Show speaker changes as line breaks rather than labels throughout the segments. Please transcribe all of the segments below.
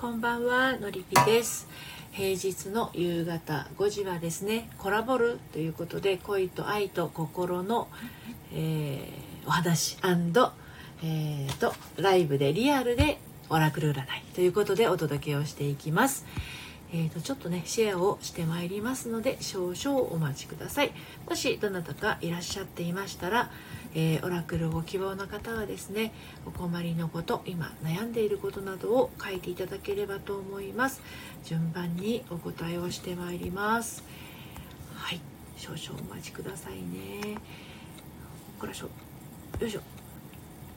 こんばんはのりぴです平日の夕方5時はですねコラボルということで恋と愛と心の、えー、お話えーと、ライブでリアルでオラクル占いということでお届けをしていきます。えーと、ちょっとねシェアをしてまいりますので少々お待ちくださいもしどなたかいらっしゃっていましたら、えー、オラクルご希望の方はですねお困りのこと今悩んでいることなどを書いていただければと思います。順番にお答えをしてまいります。はい。少々お待ちくださいね。こらしょ。よいしょ。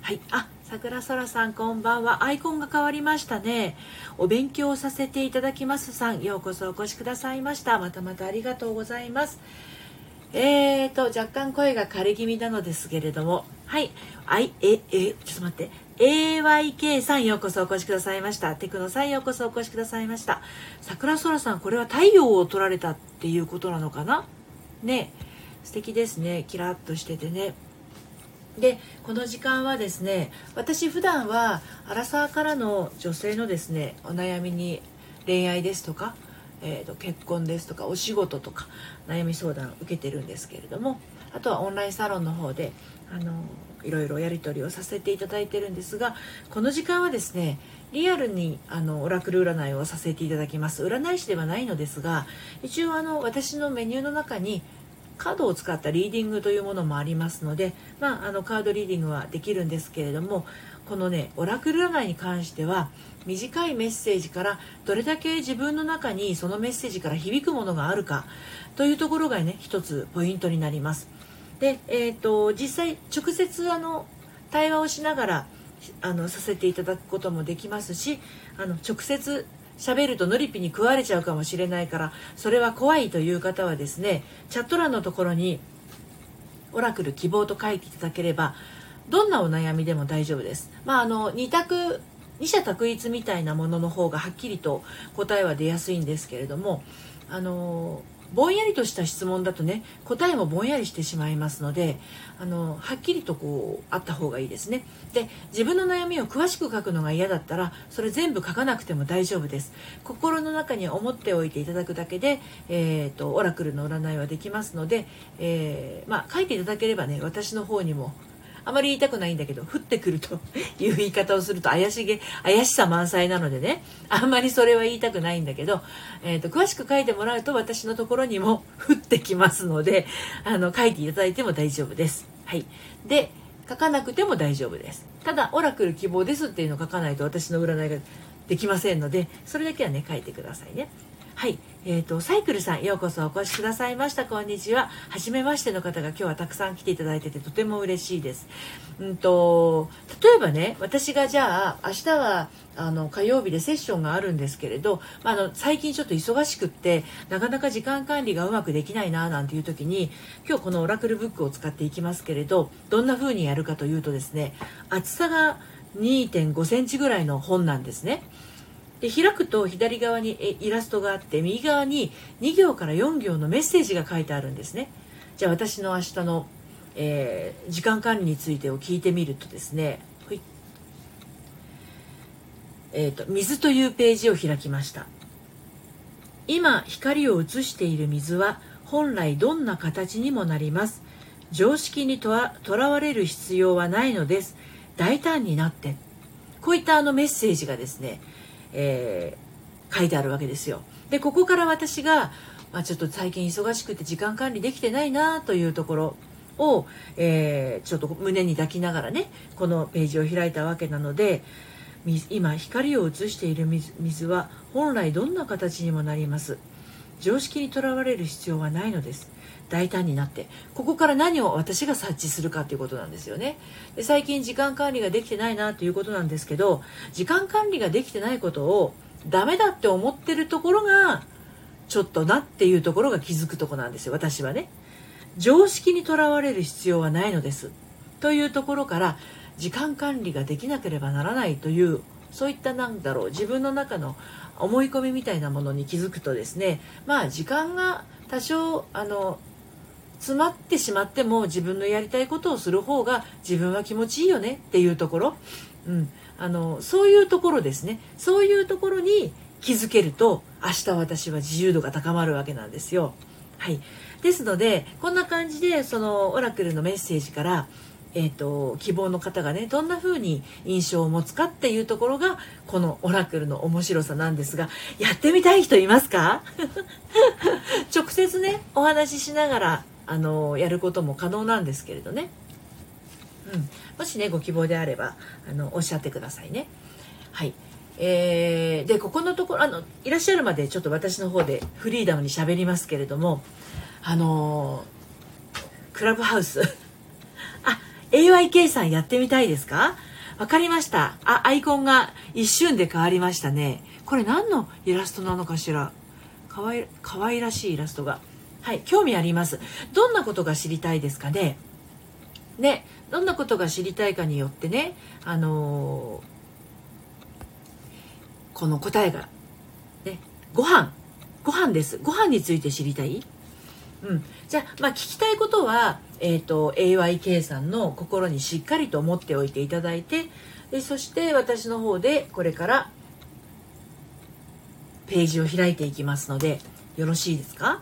はい。あ桜空さんこんばんは。アイコンが変わりましたね。お勉強させていただきますさん。ようこそお越しくださいました。またまたありがとうございます。えーと若干声が枯れ気味なのですけれども。はい。あいええちょっと待って。AYK さんようこそお越しくださいました。テクノさんようこそお越しくださいました。桜空さんこれは太陽を取られたっていうことなのかな？ね。素敵ですね。キラッとしててね。でこの時間はですね私普段はアラサーからの女性のですねお悩みに恋愛ですとか、えーと、結婚ですとかお仕事とか悩み相談を受けてるんですけれどもあとはオンラインサロンの方であのいろいろやり取りをさせていただいてるんですがこの時間はですねリアルにあのオラクル占いをさせていただきます。占い師ではないのですが一応あの私のメニューの中にカードを使ったリーディングというものもありますので、まあ、あのカードリーディングはできるんですけれどもこのねオラクル占いに関しては短いメッセージからどれだけ自分の中にそのメッセージから響くものがあるかというところがね一つポイントになります。で、えーと、実際直接あの対話をしながらあのさせていただくこともできますしあの直接喋るとノリピに食われちゃうかもしれないからそれは怖いという方はですねチャット欄のところにオラクル希望と書いていただければどんなお悩みでも大丈夫です。まあ、あの2択二者択一みたいなものの方がはっきりと答えは出やすいんですけれどもあのぼんやりとした質問だとね答えもぼんやりしてしまいますのであのはっきりとこうあった方がいいですねで自分の悩みを詳しく書くのが嫌だったらそれ全部書かなくても大丈夫です心の中に思っておいていただくだけで、えーと、オラクルの占いはできますので、えー、まあ、書いていただければね私の方にもあまり言いたくないんだけど降ってくると いう言い方をすると怪しげ怪しさ満載なのでねあんまりそれは言いたくないんだけど、えーと、詳しく書いてもらうと私のところにも 降ってきますのであの書いていただいても大丈夫です。はい、で書かなくても大丈夫です。ただオラクル希望ですっていうのを書かないと私の占いができませんのでそれだけはね書いてくださいね。はい。えっ、ー、と、サイクルさん、ようこそお越しくださいました。こんにちは。はじめましての方が今日はたくさん来ていただいててとても嬉しいです。うんと、例えばね、私がじゃあ、明日は、あの、火曜日でセッションがあるんですけれど、まあ、あの、最近ちょっと忙しくって、なかなか時間管理がうまくできないな、なんていう時に、今日このオラクルブックを使っていきますけれど、どんな風にやるかというとですね、厚さが2.5センチぐらいの本なんですね。で開くと左側にイラストがあって右側に2行から4行のメッセージが書いてあるんですね。じゃあ私の明日の、えー、時間管理についてを聞いてみるとですねえーと、水というページを開きました。今光を映している水は本来どんな形にもなります。常識にとらわれる必要はないのです。大胆になって。こういったあのメッセージがですねえー、書いてあるわけですよ。でここから私が、まあ、ちょっと最近忙しくて時間管理できてないなというところを、えー、ちょっと胸に抱きながらねこのページを開いたわけなので今光を映している水は本来どんな形にもなります常識にとらわれる必要はないのです大胆になってここから何を私が察知するかということなんですよね。で最近時間管理ができてないなということなんですけど時間管理ができてないことをダメだって思ってるところがちょっとなっていうところが気づくとこなんですよ私はね。常識にとらわれる必要はないのです。というところから時間管理ができなければならないというそういったなんだろう自分の中の思い込みみたいなものに気づくとですねまあ時間が多少あの詰まってしまっても自分のやりたいことをする方が自分は気持ちいいよねっていうところ、うん、あのそういうところですね。そういうところに気づけると明日私は自由度が高まるわけなんですよ。はい、ですのでこんな感じでそのオラクルのメッセージからえーと、希望の方がねどんな風に印象を持つかっていうところがこのオラクルの面白さなんですがやってみたい人いますか？直接ねお話ししながらあのやることも可能なんですけれどね、うん、もしねご希望であればあのおっしゃってくださいね。はい。えー、でここのところあのいらっしゃるまでちょっと私の方でフリーダムにしゃべりますけれどもあのクラブハウス。あ AYK さんやってみたいですか？わかりました。あアイコンが一瞬で変わりましたね。これ何のイラストなのかしら。かわいかわいらしいイラストが。はい興味あります。どんなことが知りたいですかね？ねどんなことが知りたいかによってねあのーこの答えが、ね、ご飯ご飯です。ご飯について知りたい？うん、じゃあ、まあ、聞きたいことは、えーと、AYK さんの心にしっかりと思っておいていただいてでそして私の方でこれからページを開いていきますのでよろしいですか？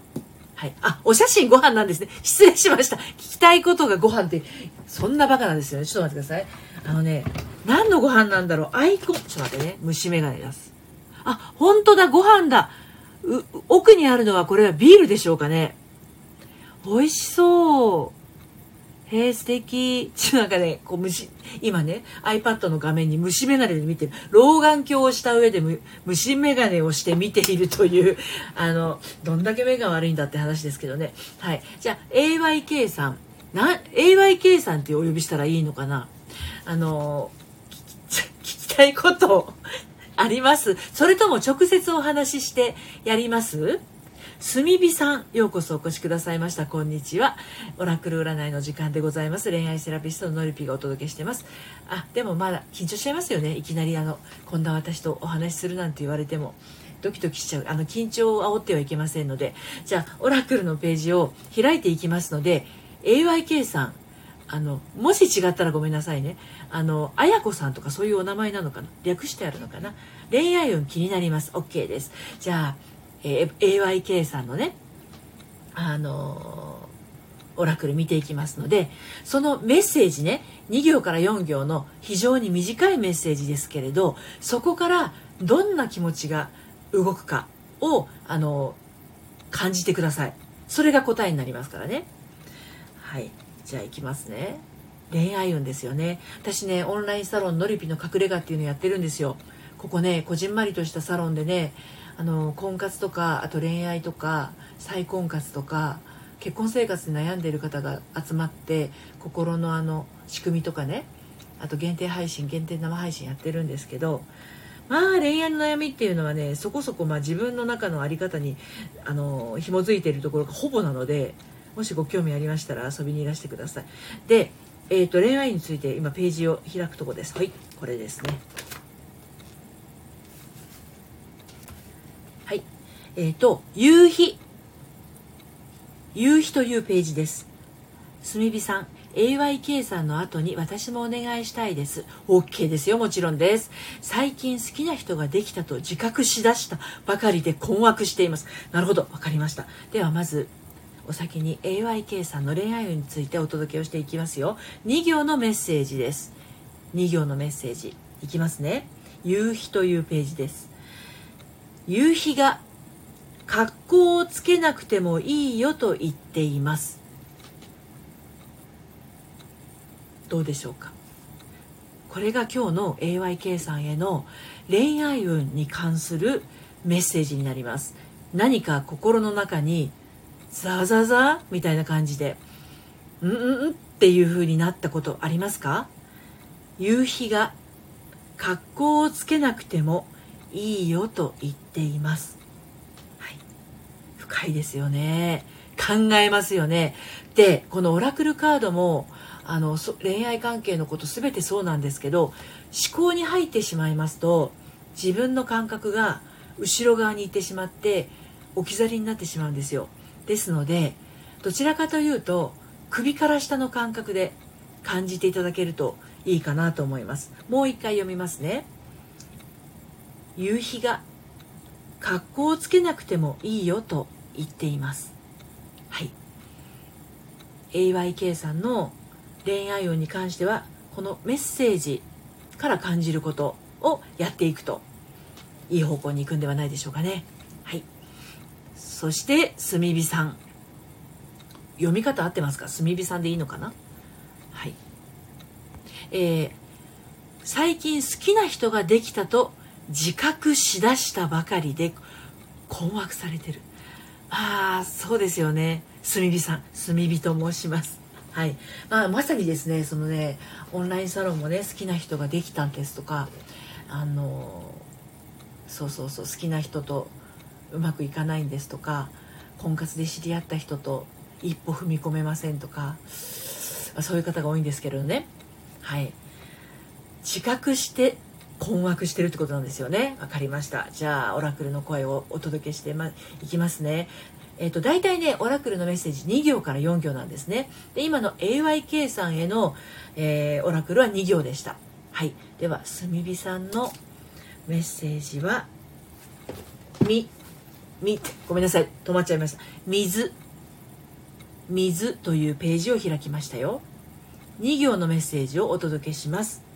はい。あ、お写真ご飯なんですね。失礼しました。聞きたいことがご飯って、そんなバカなんですよね。ちょっと待ってください。あのね、何のご飯なんだろう。アイコン、ちょっと待ってね。虫眼鏡出す。あ、本当だ、ご飯だ。奥にあるのはこれはビールでしょうかね。美味しそう。へえ、素敵。ちなんかね、こう虫、今ね、iPad の画面に虫眼鏡で見てる。老眼鏡をした上で虫眼鏡をして見ているという、あの、どんだけ目が悪いんだって話ですけどね。はい。じゃあ、AYK さん。な、AYK さんってお呼びしたらいいのかな？あの、聞き聞きたいことあります？それとも直接お話ししてやります？炭火さん、ようこそお越しくださいました。こんにちは。オラクル占いの時間でございます。恋愛セラピストののりぴがお届けしてます。あ、でもまだ緊張しちゃいますよね。いきなりあの、こんな私とお話しするなんて言われても。ドキドキしちゃう。あの、緊張を煽ってはいけませんので。じゃあ、オラクルのページを開いていきますので、AYK さん、あの、もし違ったらごめんなさいね。あの、あやこさんとかそういうお名前なのかな略してあるのかな恋愛運気になります。OK です。じゃあ、えー、AYK さんのねあの、オラクル見ていきますのでそのメッセージね2行から4行の非常に短いメッセージですけれどそこからどんな気持ちが動くかを、あの、感じてください。それが答えになりますからね。はい。じゃあいきますね。恋愛運ですよね。私ねオンラインサロンのりぴの隠れ家っていうのやってるんですよ。ここねこじんまりとしたサロンでねあの婚活とかあと恋愛とか再婚活とか結婚生活で悩んでいる方が集まって心のあの仕組みとかねあと限定配信限定生配信やってるんですけどまあ恋愛の悩みっていうのはねそこそこま自分の中の在り方にあの紐づいているところがほぼなのでもしご興味ありましたら遊びにいらしてください。で、えーと、と恋愛について今ページを開くとこです。はいこれですね。えっ、ー、と、夕日。夕日というページです。炭火さん、AYK さんの後に私もお願いしたいです。OK ですよ、もちろんです。最近好きな人ができたと自覚しだしたばかりで困惑しています。なるほど、わかりました。ではまず、お先に AYK さんの恋愛運についてお届けをしていきますよ。2行のメッセージです。2行のメッセージ。いきますね。夕日というページです。夕日が格好をつけなくてもいいよと言っています。どうでしょうか？これが今日の AYK さんへの恋愛運に関するメッセージになります。何か心の中にザザザみたいな感じでうんうんっていう風になったことありますか？夕日が格好をつけなくてもいいよと言っています。深いですよね。考えますよね。でこのオラクルカードもあの恋愛関係のこと全てそうなんですけど思考に入ってしまいますと自分の感覚が後ろ側に行ってしまって置き去りになってしまうんですよ。ですのでどちらかというと首から下の感覚で感じていただけるといいかなと思います。もう一回読みますね。夕日が格好をつけなくてもいいよと。言っています。はい。AYK さんの恋愛運に関してはこのメッセージから感じることをやっていくといい方向に行くんではないでしょうかね。はい。そして炭火さん。読み方合ってますか？炭火さんでいいのかな？はい。えー、最近好きな人ができたと自覚しだしたばかりで困惑されてる。ああそうですよね。炭火さん炭火と申します。はい、まあ、まさにですねそのねオンラインサロンもね好きな人ができたんですとかあのそうそうそう好きな人とうまくいかないんですとか婚活で知り合った人と一歩踏み込めませんとかそういう方が多いんですけどね。はい。自覚して困惑してるってことなんですよね。わかりました。じゃあオラクルの声をお届けしてまいきますね。えっ、ー、と大体ねオラクルのメッセージ2行から4行なんですね。で今の AYK さんへの、えー、オラクルは2行でした。はい。では炭火さんのメッセージは「み」「み」ごめんなさい。止まっちゃいました「水」「水」というページを開きましたよ。2行のメッセージをお届けします。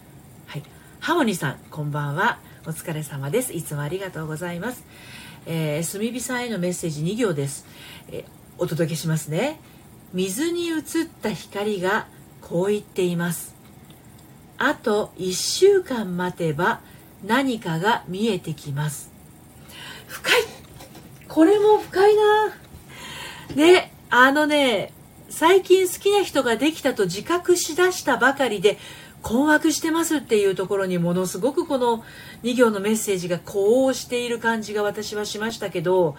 ハモニさんこんばんは。お疲れ様です。いつもありがとうございます。えー、炭火さんへのメッセージ2行です、えー、お届けしますね。水に映った光がこう言っています。あと1週間待てば何かが見えてきます。深い。これも深いな。ねあのね最近好きな人ができたと自覚しだしたばかりで困惑してますっていうところにものすごくこの2行のメッセージがこうしている感じが私はしましたけど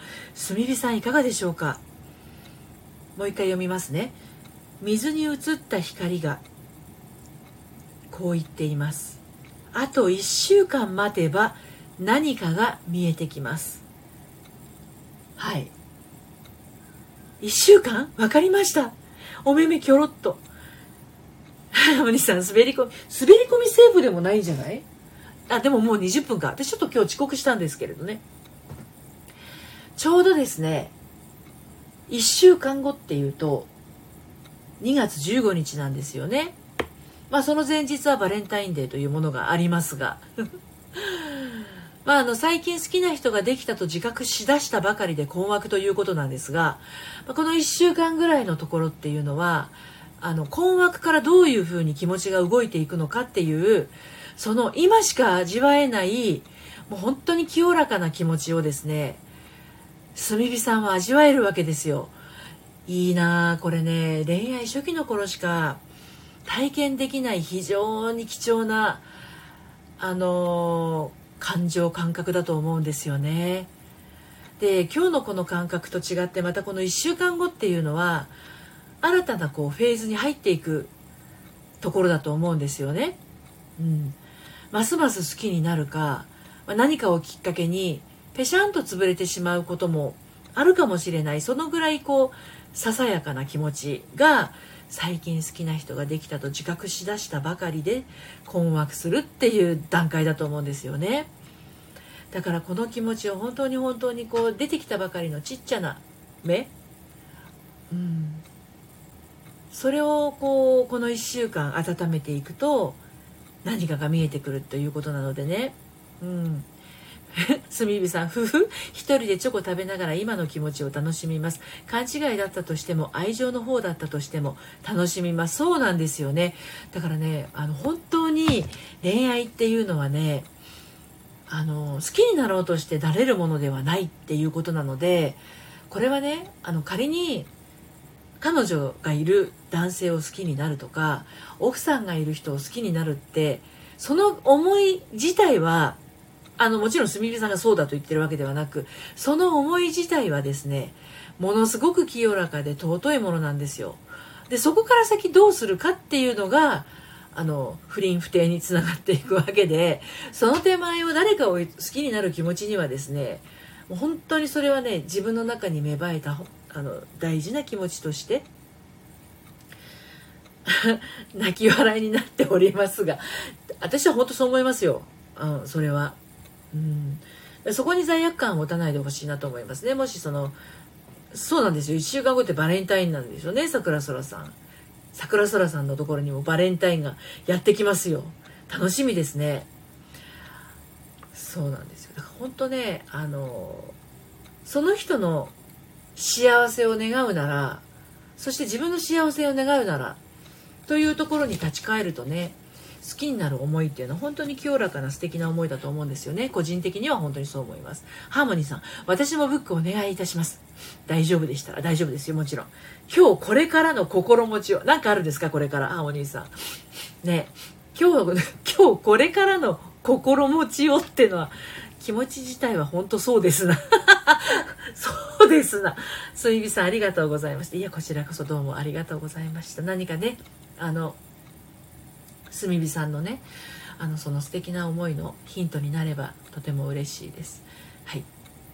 炭火さんいかがでしょうか？もう一回読みますね。水に映った光がこう言っています。あと1週間待てば何かが見えてきます。はい。1週間？分かりました。お目目キョロっと。お兄さん滑り込み滑り込みセーフでもないんじゃない？あでももう20分か。私ちょっと今日遅刻したんですけれどね。ちょうどですね1週間後っていうと2月15日なんですよね。まあその前日はバレンタインデーというものがありますが。まあ、あの最近好きな人ができたと自覚しだしたばかりで困惑ということなんですがこの1週間ぐらいのところっていうのはあの困惑からどういうふうに気持ちが動いていくのかっていうその今しか味わえないもう本当に清らかな気持ちをですね炭火さんは味わえるわけですよ。いいなあこれね恋愛初期の頃しか体験できない非常に貴重なあの感情感覚だと思うんですよね。で今日のこの感覚と違ってまたこの1週間後っていうのは新たなこうフェーズに入っていくところだと思うんですよね。うん、ますます好きになるか、ま、何かをきっかけにぺしゃんと潰れてしまうこともあるかもしれないそのぐらいこうささやかな気持ちが最近好きな人ができたと自覚しだしたばかりで困惑するっていう段階だと思うんですよね。だからこの気持ちを本当に本当にこう出てきたばかりのちっちゃな目、うん、それをこうこの1週間温めていくと何かが見えてくるということなのでね。うん。炭火さん夫婦一人でチョコ食べながら今の気持ちを楽しみます。勘違いだったとしても愛情の方だったとしても楽しみます。そうなんですよね。だからねあの本当に恋愛っていうのはねあの好きになろうとしてなれるものではないっていうことなのでこれはねあの仮に彼女がいる男性を好きになるとか奥さんがいる人を好きになるってその思い自体はあのもちろんすみれさんがそうだと言ってるわけではなくその思い自体はですねものすごく清らかで尊いものなんですよ。でそこから先どうするかっていうのがあの不倫不貞につながっていくわけでその手前を誰かを好きになる気持ちにはですねもう本当にそれはね自分の中に芽生えたあの大事な気持ちとして 泣き笑いになっておりますが私は本当そう思いますよ、うん、それは、うん、そこに罪悪感を持たないでほしいなと思いますね。もしそのそうなんですよ。1週間後ってバレンタインなんですよね。桜空さん。桜空さんのところにもバレンタインがやってきますよ。楽しみですね。そうなんですよ。だから本当ねあのその人の幸せを願うならそして自分の幸せを願うならというところに立ち返るとね好きになる思いっていうのは本当に清らかな素敵な思いだと思うんですよね。個人的には本当にそう思います。ハーモニーさん私もブックお願いいたします。大丈夫でしたら大丈夫ですよもちろん。今日これからの心持ちを何かあるんですかこれからハーモニーさん。ね。今日今日これからの心持ちをっていうのは気持ち自体は本当そうですな。そうですな。すみびさんありがとうございました。いやこちらこそどうもありがとうございました。何かねあの炭火さんのねあのその素敵な思いのヒントになればとても嬉しいです。はい。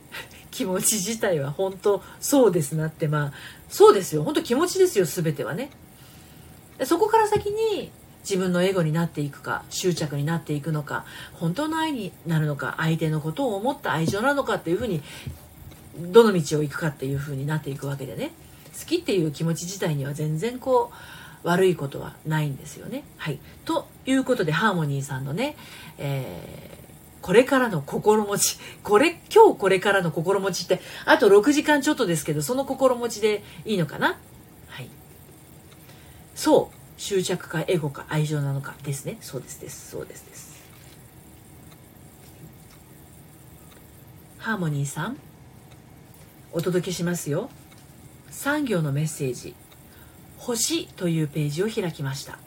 気持ち自体は本当そうですなってまあそうですよ。本当気持ちですよ全てはね。そこから先に自分のエゴになっていくか執着になっていくのか本当の愛になるのか相手のことを思った愛情なのかっていうふうにどの道を行くかっていうふうになっていくわけでね。好きっていう気持ち自体には全然こう悪いことはないんですよね。はい、ということでハーモニーさんのね、えー、これからの心持ちこれ今日これからの心持ちってあと6時間ちょっとですけどその心持ちでいいのかな？はい。そう。執着かエゴか愛情なのかですね。そうですです。そうですです。ハーモニーさんお届けしますよ。産業のメッセージ星というページを開きました。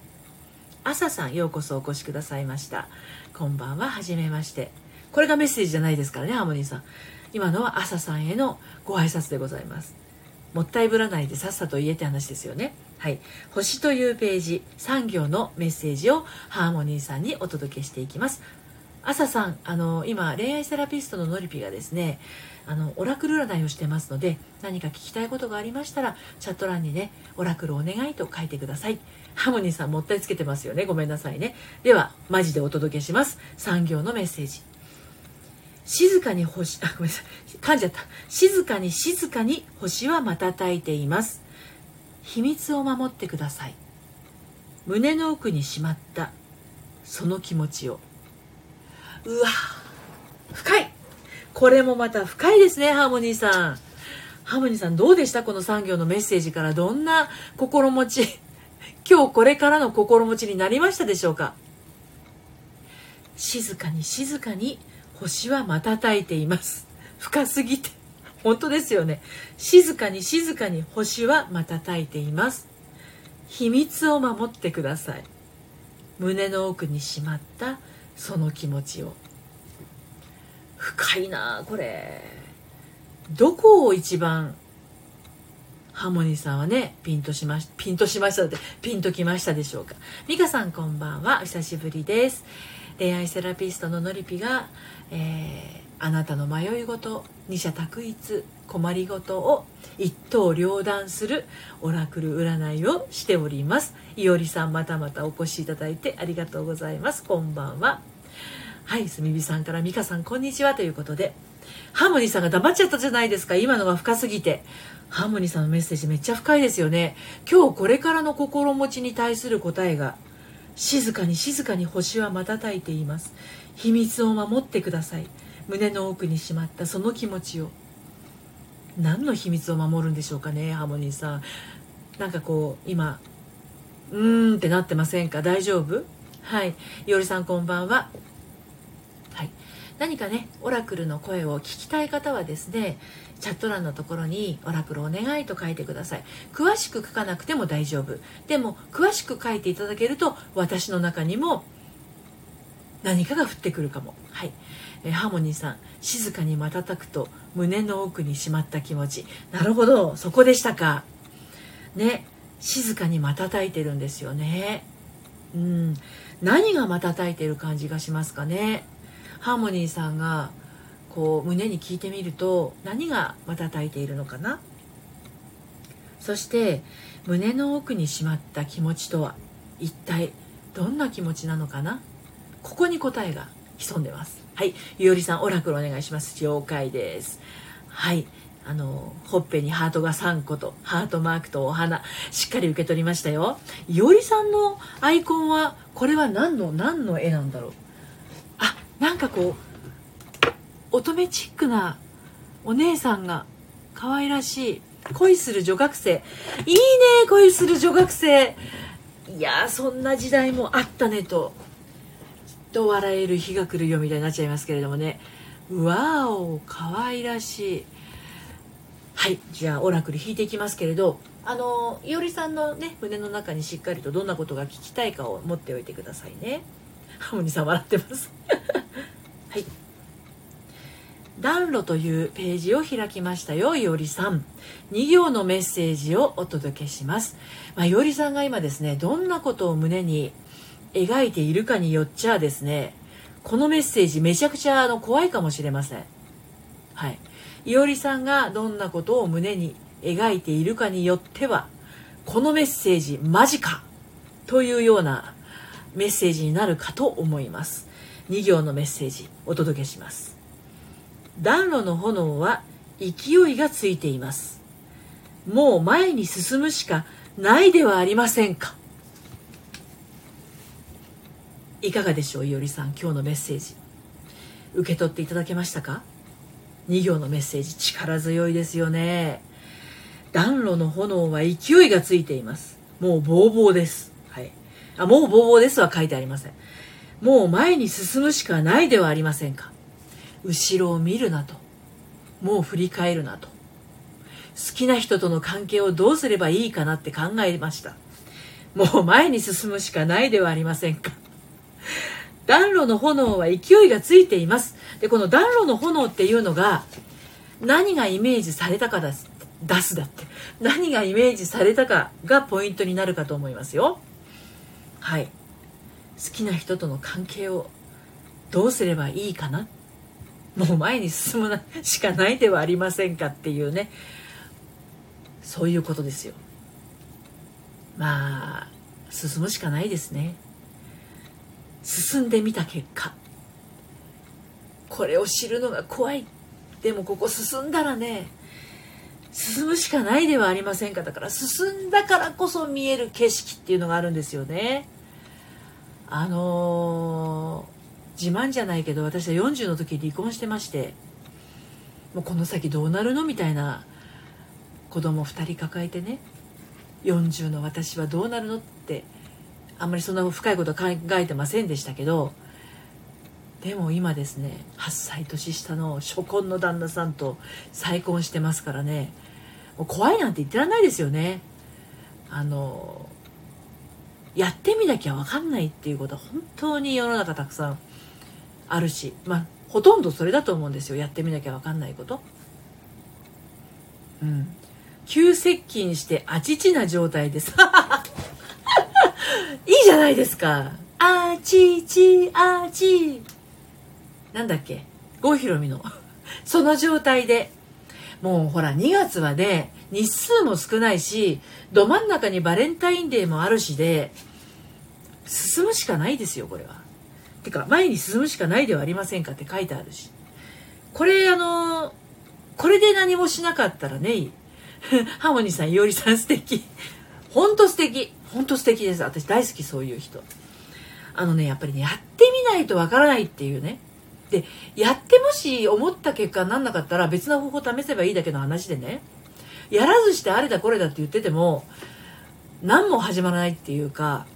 朝さんようこそお越しくださいました。こんばんははじめまして。これがメッセージじゃないですからねハーモニーさん。今のは朝さんへのご挨拶でございます。もったいぶらないでさっさと言えって話ですよね。はい。星というページ3行のメッセージをハーモニーさんにお届けしていきます。朝さんあの今恋愛セラピストののりぴがですねあのオラクル占いをしてますので何か聞きたいことがありましたらチャット欄にねオラクルお願いと書いてください。ハーモニーさんもったいつけてますよね。ごめんなさいね。ではマジでお届けします。3行のメッセージ。静かに星あごめんなさい。噛んじゃった。静かに静かに星は瞬いています。秘密を守ってください。胸の奥にしまった。その気持ちを。うわ深い。これもまた深いですねハーモニーさん。ハーモニーさんどうでした？この産業のメッセージから。どんな心持ち？今日これからの心持ちになりましたでしょうか？静かに静かに星は瞬いています。深すぎて。本当ですよね。静かに静かに星は瞬いています。秘密を守ってください。胸の奥にしまったその気持ちを。深いなこれ。どこを一番ハーモニーさんはねピンとしましピンとしましたってピンときましたでしょうか。美香さんこんばんは。お久しぶりです。恋愛セラピストののりぴが、え、あなたの迷い事二者択一困りごとを一刀両断するオラクル占いをしております。いおりさんまたまたお越しいただいてありがとうございます。こんばんは。はいすみびさんから美香さんこんにちはということで。ハーモニーさんが黙っちゃったじゃないですか。今のが深すぎて。ハーモニーさんのメッセージめっちゃ深いですよね。今日これからの心持ちに対する答えが静かに静かに星は瞬いています。秘密を守ってください。胸の奥にしまったその気持ちを。何の秘密を守るんでしょうかねハーモニーさん。なんかこう今うーんってなってませんか？大丈夫？はい。いおりさんこんばんは。はい。何かねオラクルの声を聞きたい方はですねチャット欄のところに「オラクルお願い」と書いてください。詳しく書かなくても大丈夫。でも詳しく書いていただけると私の中にも何かが降ってくるかも。はい。えハーモニーさん静かに瞬くと胸の奥にしまった気持ち。なるほど。そこでしたか。ね。静かに瞬いてるんですよね。うん。何が瞬いてる感じがしますかね。ハーモニーさんがこう胸に聞いてみると何が瞬いているのかな。そして胸の奥にしまった気持ちとは一体どんな気持ちなのかな。ここに答えが潜んでます。はい。ゆおりさんオラクルお願いします。了解です。はい。あのほっぺにハートが3個とハートマークとお花しっかり受け取りましたよ。いおりさんのアイコンはこれは何の何の絵なんだろう。あなんかこう乙女チックなお姉さんが可愛らしい恋する女学生。いいね恋する女学生。いやそんな時代もあったねと。と笑える日が来るよみたいになっちゃいますけれどもね。わお可愛らしい。はいじゃあオラクル引いていきますけれどあのいおりさんのね胸の中にしっかりとどんなことが聞きたいかを持っておいてくださいね。ハモニさん笑ってます。はい。暖炉というページを開きましたよいおりさん。2行のメッセージをお届けします、まあ、いおりさんが今ですねどんなことを胸に描いているかによっちゃですねこのメッセージめちゃくちゃあの怖いかもしれません。はい。いおりさんがどんなことを胸に描いているかによってはこのメッセージマジかというようなメッセージになるかと思います。2行のメッセージお届けします。暖炉の炎は勢いがついています。もう前に進むしかないではありませんか。いかがでしょういおりさん今日のメッセージ。受け取っていただけましたか？2行のメッセージ力強いですよね。暖炉の炎は勢いがついています。もうボーボーです。はい。あもうボーボーですは書いてありません。もう前に進むしかないではありませんか？後ろを見るなと。もう振り返るなと。好きな人との関係をどうすればいいかなって考えました。もう前に進むしかないではありませんか？暖炉の炎は勢いがついています。でこの暖炉の炎っていうのが何がイメージされたか出す出すだって。何がイメージされたかがポイントになるかと思いますよ。はい。好きな人との関係をどうすればいいかな？もう前に進むしかないではありませんかっていうね。そういうことですよ。まあ進むしかないですね。進んでみた結果。これを知るのが怖い。でもここ進んだらね進むしかないではありませんか。だから進んだからこそ見える景色っていうのがあるんですよね。あのー、自慢じゃないけど私は40の時離婚してましてもうこの先どうなるのみたいな子供2人抱えてね40の私はどうなるのってあんまりそんな深いこと考えてませんでしたけどでも今ですね8歳年下の初婚の旦那さんと再婚してますからねもう怖いなんて言ってらんないですよね。あのやってみなきゃ分かんないっていうことは本当に世の中たくさんあるしまあほとんどそれだと思うんですよ。やってみなきゃ分かんないこと。うん。急接近してあちちな状態です。じゃないですか。あちちあち。なんだっけ？郷ひろみの。その状態で。もうほら、2月はね、日数も少ないし、ど真ん中にバレンタインデーもあるしで、進むしかないですよ、これは。てか、前に進むしかないではありませんかって書いてあるし。これ、あのこれで何もしなかったらね、ハーモニーさん、いおりさん素敵。ほんと素敵。本当素敵です。私大好きそういう人。あのねやっぱりねやってみないとわからないっていうね。でやってもし思った結果になんなかったら別な方法試せばいいだけの話でね。やらずしてあれだこれだって言ってても何も始まらないっていうか。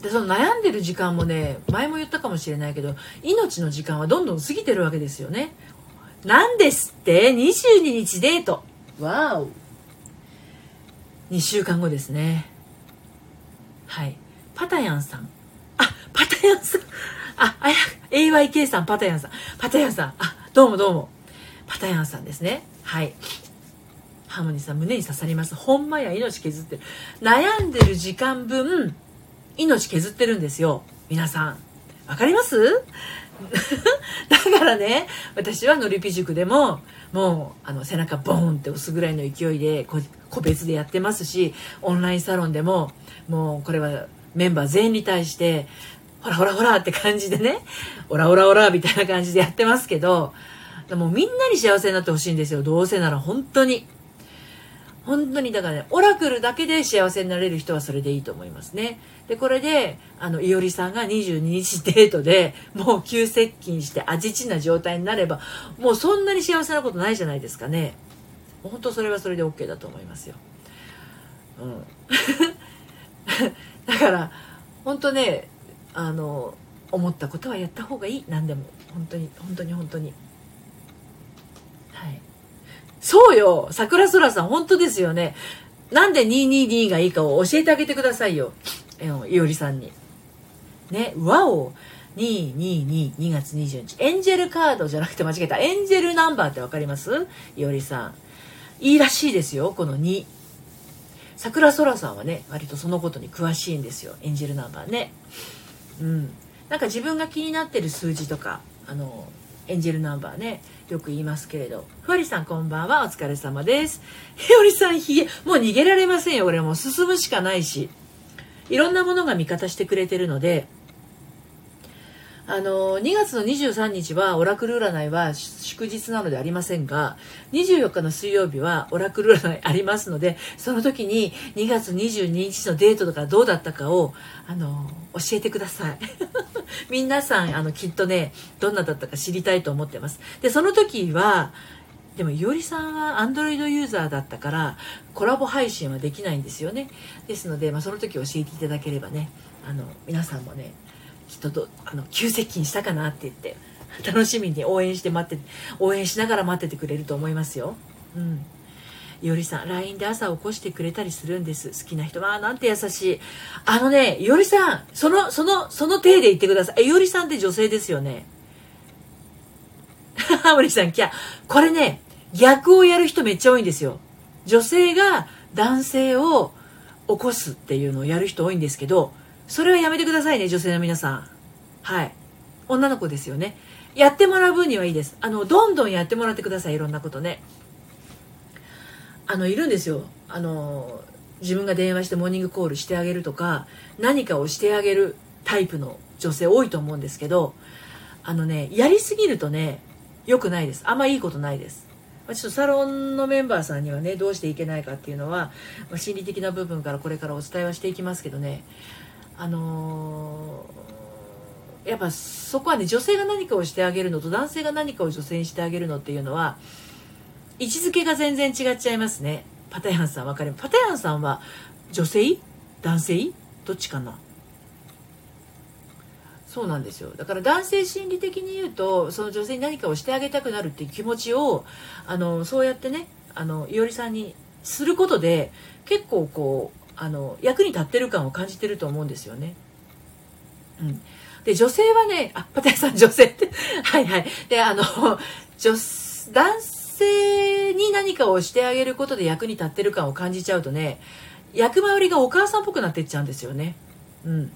でその悩んでる時間もね前も言ったかもしれないけど命の時間はどんどん過ぎてるわけですよね。なんですって？22日デート。わお。2週間後ですね。はい。パタヤンさん。あパタヤンさん。ああや AYK さんパタヤンさん。パタヤンさん。あどうもどうも。パタヤンさんですね。はい。ハーモニーさん胸に刺さります。ほんまや命削ってる。悩んでる時間分命削ってるんですよ。皆さん。わかります？だからね私はのりぴ塾でももうあの背中ボーンって押すぐらいの勢いで個別でやってますしオンラインサロンでももうこれはメンバー全員に対してほらほらほらって感じでねオラオラオラみたいな感じでやってますけどもうみんなに幸せになってほしいんですよ。どうせなら本当に。本当にだからねオラクルだけで幸せになれる人はそれでいいと思いますね。でこれであのいおりさんが22日デートでもう急接近して味ちな状態になればもうそんなに幸せなことないじゃないですかね。本当それはそれで OK だと思いますよ。うん。だから本当ねあの思ったことはやった方がいい。何でも。本当に本当に本当に。そうよ。桜空さん本当ですよね。なんで222がいいかを教えてあげてくださいよ。いおりさんに。ねわお。222 2月20日。エンジェルカードじゃなくて間違えた。エンジェルナンバーって分かります？いおりさん。いいらしいですよこの2桜空さんはね割とそのことに詳しいんですよ。エンジェルナンバーね。うん。なんか自分が気になってる数字とかあのエンジェルナンバーねよく言いますけれど。ふわりさんこんばんはお疲れ様です。ひよりさんひげもう逃げられませんよ俺もう進むしかないし。いろんなものが味方してくれてるのであの2月の23日はオラクル占いは祝日なのでありませんが24日の水曜日はオラクル占いありますのでその時に2月22日のデートとかどうだったかをあの教えてください。皆さんあのきっとねどんなだったか知りたいと思ってます。でその時はでもいおりさんは Android ユーザーだったからコラボ配信はできないんですよね。ですので、まあ、その時教えていただければねあの皆さんもねきっとあの急接近したかなって言って 楽しみに応援して待って応援しながら待っててくれると思いますよ。うん。いおりさん、LINE で朝起こしてくれたりするんです。好きな人。わあ、なんて優しい。あのね、いおりさん、その、その、その体で言ってください。え、いおりさんって女性ですよね。ハモリさん、きゃ、これね、逆をやる人めっちゃ多いんですよ。女性が男性を起こすっていうのをやる人多いんですけど、それはやめてくださいね、女性の皆さん。はい。女の子ですよね。やってもらう分にはいいです。あの、どんどんやってもらってください、いろんなことね。あの、いるんですよ。あの、自分が電話してモーニングコールしてあげるとか、何かをしてあげるタイプの女性多いと思うんですけど、あのね、やりすぎるとね、良くないです。あんまいいことないです。ちょっとサロンのメンバーさんにはね、どうしていけないかっていうのは、心理的な部分からこれからお伝えはしていきますけどね、あのー、やっぱそこはね女性が何かをしてあげるのと男性が何かを女性にしてあげるのっていうのは位置づけが全然違っちゃいますね。パタヤンさん分かるパタヤンさんは女性？男性どっちかな？そうなんですよ。だから男性心理的に言うとその女性に何かをしてあげたくなるっていう気持ちをあのそうやってねあのいおりさんにすることで結構こうあの役に立ってる感を感じてると思うんですよね。うん、で女性はねあパテさん女性って はいはいであの女男性に何かをしてあげることで役に立ってる感を感じちゃうとね役回りがお母さんっぽくなってっちゃうんですよね。うん。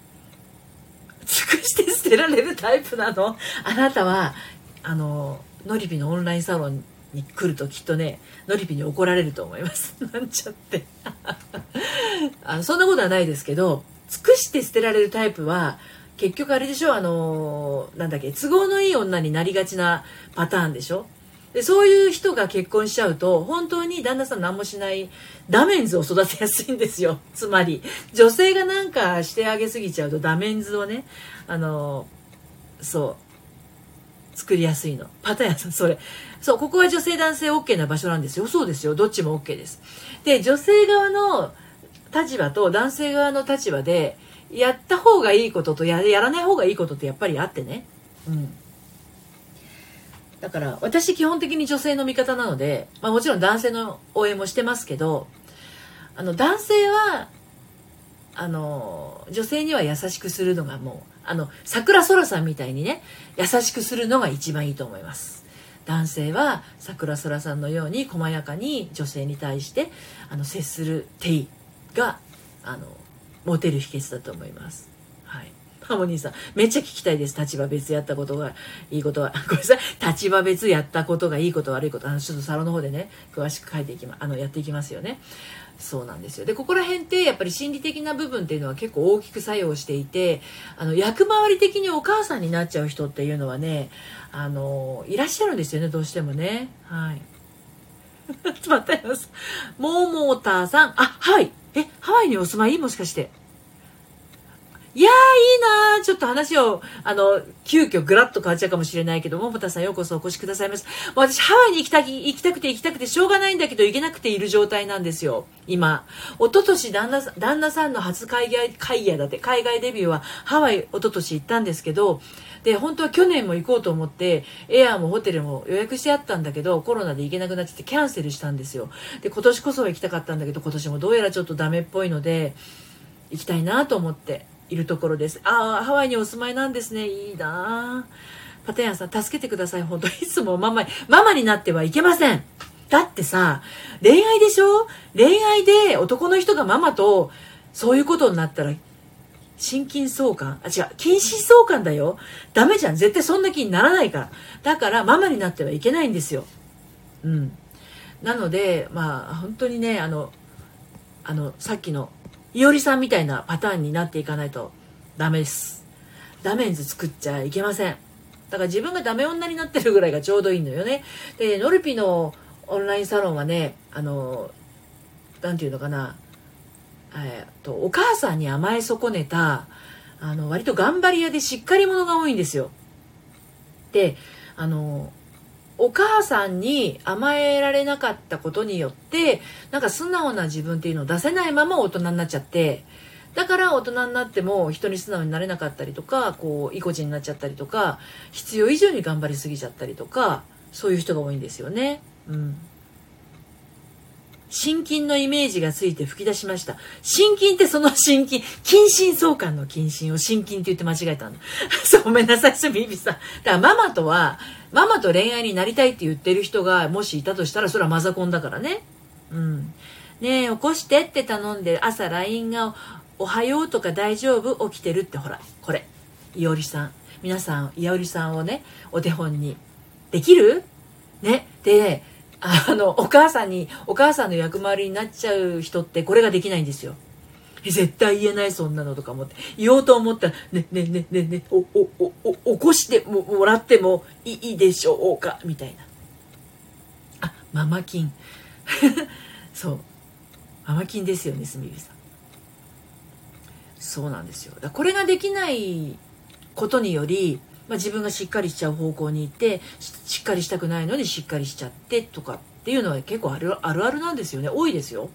尽くして捨てられるタイプなのあなたはあののりぴのオンラインサロンに来るときっとねのりぴに怒られると思います。なんちゃって。あのそんなことはないですけど尽くして捨てられるタイプは結局あれでしょあのなんだっけ都合のいい女になりがちなパターンでしょ。でそういう人が結婚しちゃうと本当に旦那さん何もしないダメンズを育てやすいんですよ。つまり女性がなんかしてあげすぎちゃうとダメンズをねあのそう作りやすいの。パタヤさん それ。そうここは女性男性 OK な場所なんですよ。そうですよ。どっちも OK です。で女性側の立場と男性側の立場でやった方がいいこととやらない方がいいことってやっぱりあってね。うん。だから私基本的に女性の味方なので、まあ、もちろん男性の応援もしてますけどあの男性はあの女性には優しくするのがもうあの桜空さんみたいにね優しくするのが一番いいと思います男性は桜空さんのように細やかに女性に対してあの接する手があのモテる秘訣だと思います。ハモニーさん、めっちゃ聞きたいです。立場別やったことがいいことは。ごめんなさい。立場別やったことがいいこと悪いこと。あの、ちょっとサロンの方でね、詳しく書いていきま、あの、やっていきますよね。そうなんですよ。で、ここら辺ってやっぱり心理的な部分っていうのは結構大きく作用していて、あの、役回り的にお母さんになっちゃう人っていうのはね、あの、いらっしゃるんですよね、どうしてもね。はい。ちょっと待ってます。モーモーターさん。あ、ハワイ。え、ハワイにお住まい？もしかして。いやー、いいなー。ちょっと話を、あの、急遽ぐらっと変わっちゃうかもしれないけど、桃田さんようこそお越しくださいます。私、ハワイに行きたき行きたくて行きたくてしょうがないんだけど、行けなくている状態なんですよ。今。一昨年旦那、旦那さんの初海外、海外だって、海外デビューはハワイ一昨年行ったんですけど、で、本当は去年も行こうと思って、エアーもホテルも予約してあったんだけど、コロナで行けなくなっててキャンセルしたんですよ。で、今年こそは行きたかったんだけど、今年もどうやらちょっとダメっぽいので、行きたいなと思って。いるところです。ああ、ハワイにお住まいなんですね。いいなパテヤンさん、助けてください。本当いつもママ、ママになってはいけません。だってさ、恋愛でしょ？恋愛で男の人がママとそういうことになったら、心筋相関？あ、違う、近親相関だよ。ダメじゃん。絶対そんな気にならないから。だから、ママになってはいけないんですよ。うん。なので、まあ、本当にね、あの、あの、さっきのいおりさんみたいなパターンになっていかないとダメです。ダメンズ作っちゃいけません。だから自分がダメ女になってるぐらいがちょうどいいのよね。で、ノルピのオンラインサロンはね、あの、なんていうのかな、えっと、お母さんに甘え損ねた、あの、割と頑張り屋でしっかり者が多いんですよ。で、あの、お母さんに甘えられなかったことによってなんか素直な自分っていうのを出せないまま大人になっちゃってだから大人になっても人に素直になれなかったりとかこう意固地になっちゃったりとか必要以上に頑張りすぎちゃったりとかそういう人が多いんですよね。うん心筋のイメージがついて吹き出しました。心筋ってその心筋、近親相関の近親を心筋って言って間違えたの。そう、ごめんなさい、すみびさん。だからママとは、ママと恋愛になりたいって言ってる人がもしいたとしたら、それはマザコンだからね。うん。ねえ、起こしてって頼んで、朝 LINE が、おはようとか大丈夫？起きてるってほら、これ。いおりさん。皆さん、いおりさんをね、お手本に。できる？ね。で、あの、お母さんに、お母さんの役回りになっちゃう人ってこれができないんですよ。絶対言えないそんなのとか思って。言おうと思ったら「ねねねねねおおおお起こしてももらってもいいでしょうか」みたいな。あママ金。そう。ママ金ですよねすみれさん。そうなんですよ。これができないことによりまあ、自分がしっかりしちゃう方向に行ってしっかりしたくないのにしっかりしちゃってとかっていうのは結構あるあるなんですよね多いですよ。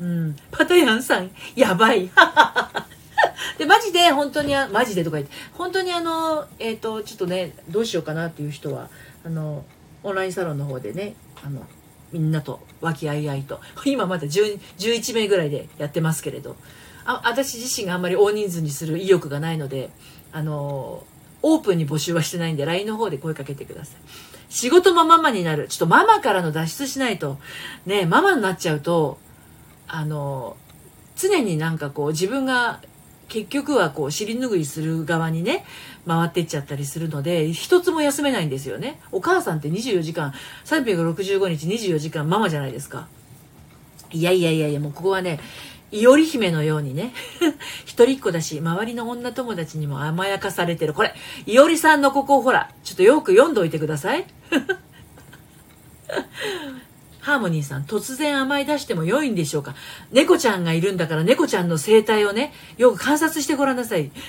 うん、パタヤンさんやばい。でマジで本当にマジでとか言って本当にあのえっ、ー、とちょっとねどうしようかなっていう人はあのオンラインサロンの方でねあのみんなと和気あいあいと今まだ11名ぐらいでやってますけれどあ私自身があんまり大人数にする意欲がないのであのオープンに募集はしてないんで LINE の方で声かけてください。仕事もママになる。ちょっとママからの脱出しないと。ね、ママになっちゃうと、あの、常になんかこう自分が結局はこう尻拭いする側にね、回ってっちゃったりするので、一つも休めないんですよね。お母さんって24時間、365日24時間ママじゃないですか。いやいやいやいや、もうここはね、いおり姫のようにね、一人っ子だし、周りの女友達にも甘やかされてる。これ、いおりさんのここをほら、ちょっとよく読んどいてください。ハーモニーさん、突然甘い出しても良いんでしょうか？猫ちゃんがいるんだから猫ちゃんの生態をね、よく観察してごらんなさい。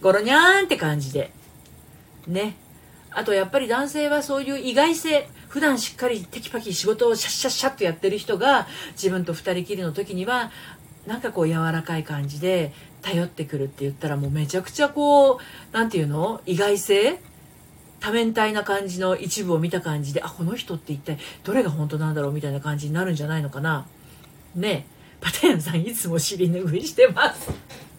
ゴロニャーンって感じで。ね。あとやっぱり男性はそういう意外性、普段しっかりテキパキ仕事をシャッシャッシャッとやってる人が自分と二人きりの時にはなんかこう柔らかい感じで頼ってくるって言ったらもうめちゃくちゃこう何て言うの？意外性？多面体な感じの一部を見た感じであこの人って一体どれが本当なんだろうみたいな感じになるんじゃないのかな？ねパタヤンさんいつも尻拭いしてます。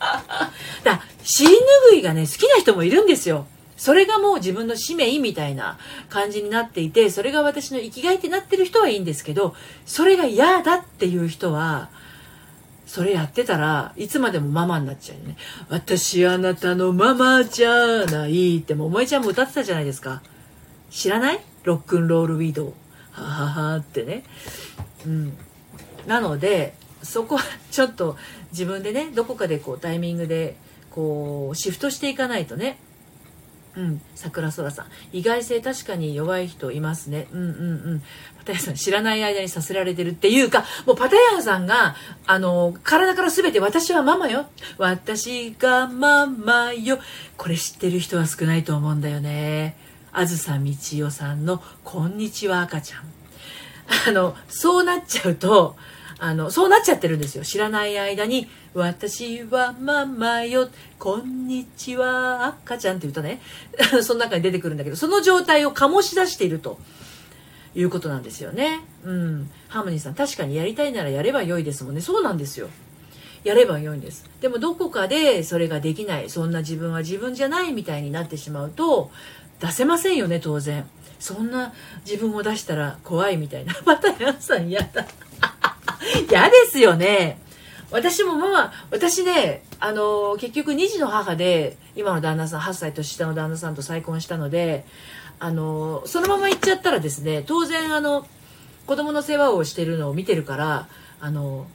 だ尻拭いがね好きな人もいるんですよ。それがもう自分の使命みたいな感じになっていて、それが私の生きがいってなってる人はいいんですけど、それが嫌だっていう人は、それやってたらいつまでもママになっちゃうよね。私あなたのママじゃないってもう萌ちゃんも歌ってたじゃないですか。知らない？ロックンロールウィドウ。はははってね。うん。なのでそこはちょっと自分でねどこかでこうタイミングでこうシフトしていかないとねうん、桜空さん。意外性確かに弱い人いますね。うんうんうん。パタヤさん知らない間にさせられてるっていうかもうパタヤさんがあの体から全て私はママよ。私がママよ。これ知ってる人は少ないと思うんだよね。あずさみちよさんの「こんにちは赤ちゃん」あのそうなっちゃうとあの、そうなっちゃってるんですよ。知らない間に、私はママよ、こんにちは、赤ちゃんって言うとね、その中に出てくるんだけど、その状態を醸し出しているということなんですよね。うん。ハーモニーさん、確かにやりたいならやれば良いですもんね。そうなんですよ。やれば良いんです。でもどこかでそれができない、そんな自分は自分じゃないみたいになってしまうと、出せませんよね、当然。そんな自分を出したら怖いみたいな。またやさん嫌だ。嫌ですよね。私もママ、私ね、あの、結局2児の母で、今の旦那さん、8歳年下の旦那さんと再婚したので、あの、そのまま行っちゃったらですね、当然あの、子供の世話をしてるのを見てるから、あの、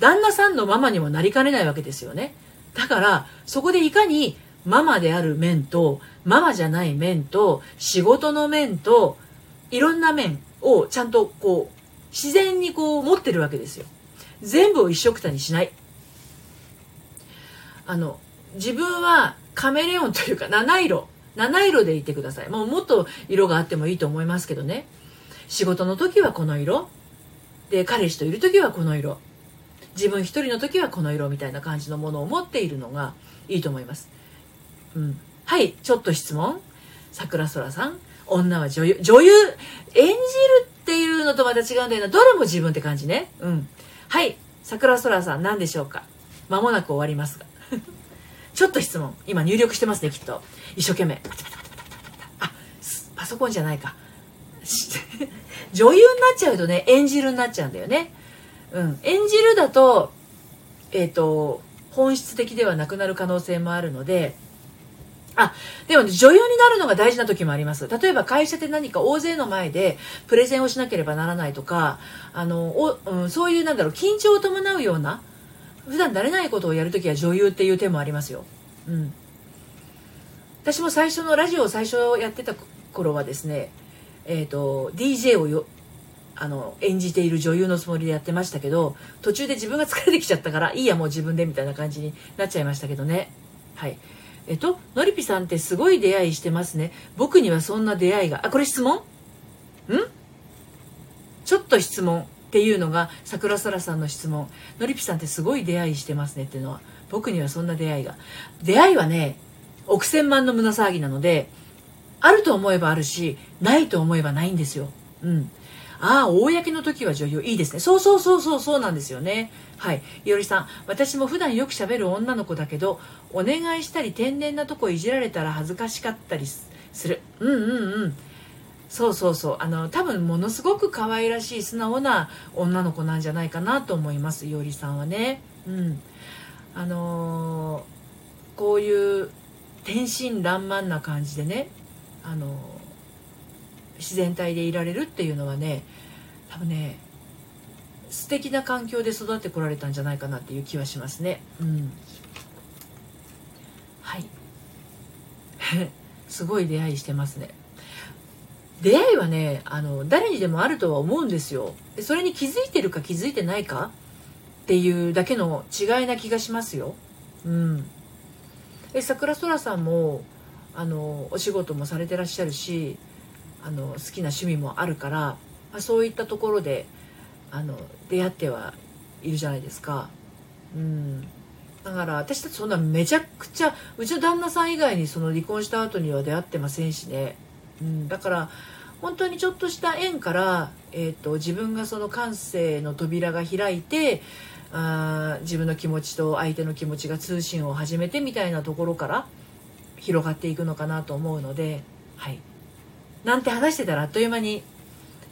旦那さんのママにもなりかねないわけですよね。だから、そこでいかにママである面と、ママじゃない面と、仕事の面と、いろんな面をちゃんとこう、自然にこう持ってるわけですよ。全部を一緒くたにしない。あの自分はカメレオンというか七色。七色でいてください。もうもっと色があってもいいと思いますけどね。仕事の時はこの色。で彼氏といる時はこの色。自分一人の時はこの色。みたいな感じのものを持っているのがいいと思います、うん、はいちょっと質問。桜空さん。女は女優。女優。演じるっていうのとまた違うんだよな。どれも自分って感じね。うん。はい。桜空さん何でしょうか？間もなく終わりますが。ちょっと質問。今入力してますね、きっと。一生懸命。あ、パソコンじゃないか。女優になっちゃうとね、演じるになっちゃうんだよね。うん。演じるだと、えっ、ー、と、本質的ではなくなる可能性もあるので、あ、でも、ね、女優になるのが大事な時もあります。例えば会社で何か大勢の前でプレゼンをしなければならないとか、あの、おうん、そういうなんだろう、緊張を伴うような、普段慣れないことをやるときは女優っていう手もありますよ。うん。私も最初のラジオを最初やってた頃はですね、えっ、ー、と、DJ をよ、あの、演じている女優のつもりでやってましたけど、途中で自分が疲れてきちゃったから、いいやもう自分でみたいな感じになっちゃいましたけどね。はい。えっと、のりぴさんってすごい出会いしてますね。僕にはそんな出会いが。あ、これ質問？ん？ちょっと質問っていうのが桜空さんの質問。のりぴさんってすごい出会いしてますねっていうのは。僕にはそんな出会いが。出会いはね、億千万の胸騒ぎなので、あると思えばあるし、ないと思えばないんですよ。うん。ああ、公の時は女優。いいですね。そうそうそうそう、そうなんですよね。はい。いおりさん、私も普段よく喋る女の子だけど、お願いしたり天然なとこいじられたら恥ずかしかったりする。うんうんうん。そうそうそう。あの、多分ものすごく可愛らしい素直な女の子なんじゃないかなと思います。いおりさんはね。うん。あのー、こういう天真爛漫な感じでね、あのー自然体でいられるっていうのはね多分ね素敵な環境で育ってこられたんじゃないかなっていう気はしますね。うん、はい すごい出会いしてますね。出会いはねあの誰にでもあるとは思うんですよ。でそれに気づいてるか気づいてないかっていうだけの違いな気がしますよ。うん、え桜空さんもあのお仕事もされてらっしゃるしあの好きな趣味もあるから、まあ、そういったところであの出会ってはいるじゃないですか。うんだから私たちそんなめちゃくちゃうちの旦那さん以外にその離婚した後には出会ってませんしね、うん、だから本当にちょっとした縁から、えーと、自分がその感性の扉が開いてあ自分の気持ちと相手の気持ちが通信を始めてみたいなところから広がっていくのかなと思うのではい。なんて話してたらあっという間に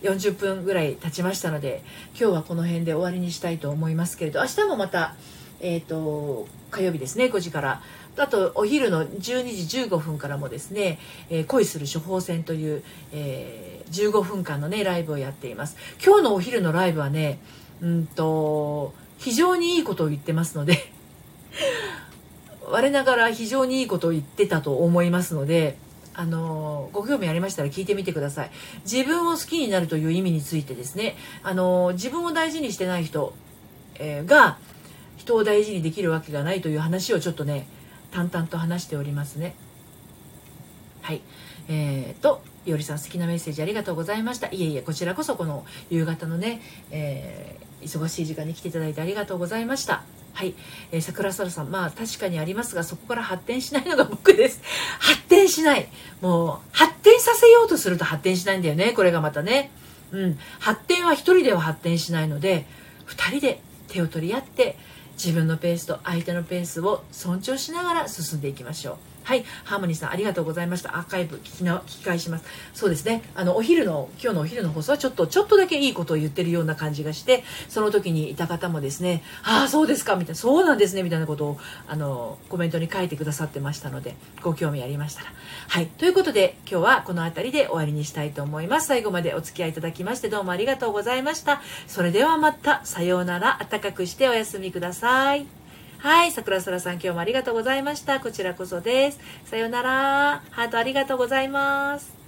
40分ぐらい経ちましたので今日はこの辺で終わりにしたいと思いますけれど明日もまた、えーと、火曜日ですね5時から。あとお昼の12時15分からもですね「えー、恋する処方箋」という、えー、15分間のねライブをやっています。今日のお昼のライブはねうんと非常にいいことを言ってますので 我ながら非常にいいことを言ってたと思いますのであのご興味ありましたら聞いてみてください。自分を好きになるという意味についてですね。あの自分を大事にしてない人、えー、が人を大事にできるわけがないという話をちょっとね淡々と話しておりますね。はい。えーと、いおりさん素敵なメッセージありがとうございました。いえいえこちらこそこの夕方のね、えー、忙しい時間に来ていただいてありがとうございました。はい、えー、桜空さんまあ確かにありますがそこから発展しないのが僕です。発展しない。もう発展させようとすると発展しないんだよね。これがまたね。うん。発展は1人では発展しないので2人で手を取り合って自分のペースと相手のペースを尊重しながら進んでいきましょう。はい、ハーモニーさんありがとうございました。アーカイブ聞きな聞き返します。そうですね。あのお昼の今日のお昼の放送はちょっとちょっとだけいいことを言ってるような感じがして、その時にいた方もですね、ああそうですかみたいな、そうなんですねみたいなことをあのコメントに書いてくださってましたので、ご興味ありましたら、はい。ということで今日はこの辺りで終わりにしたいと思います。最後までお付き合いいただきましてどうもありがとうございました。それではまたさようなら。暖かくしてお休みください。はい、桜空さん今日もありがとうございました。こちらこそです。さようなら。ハートありがとうございます。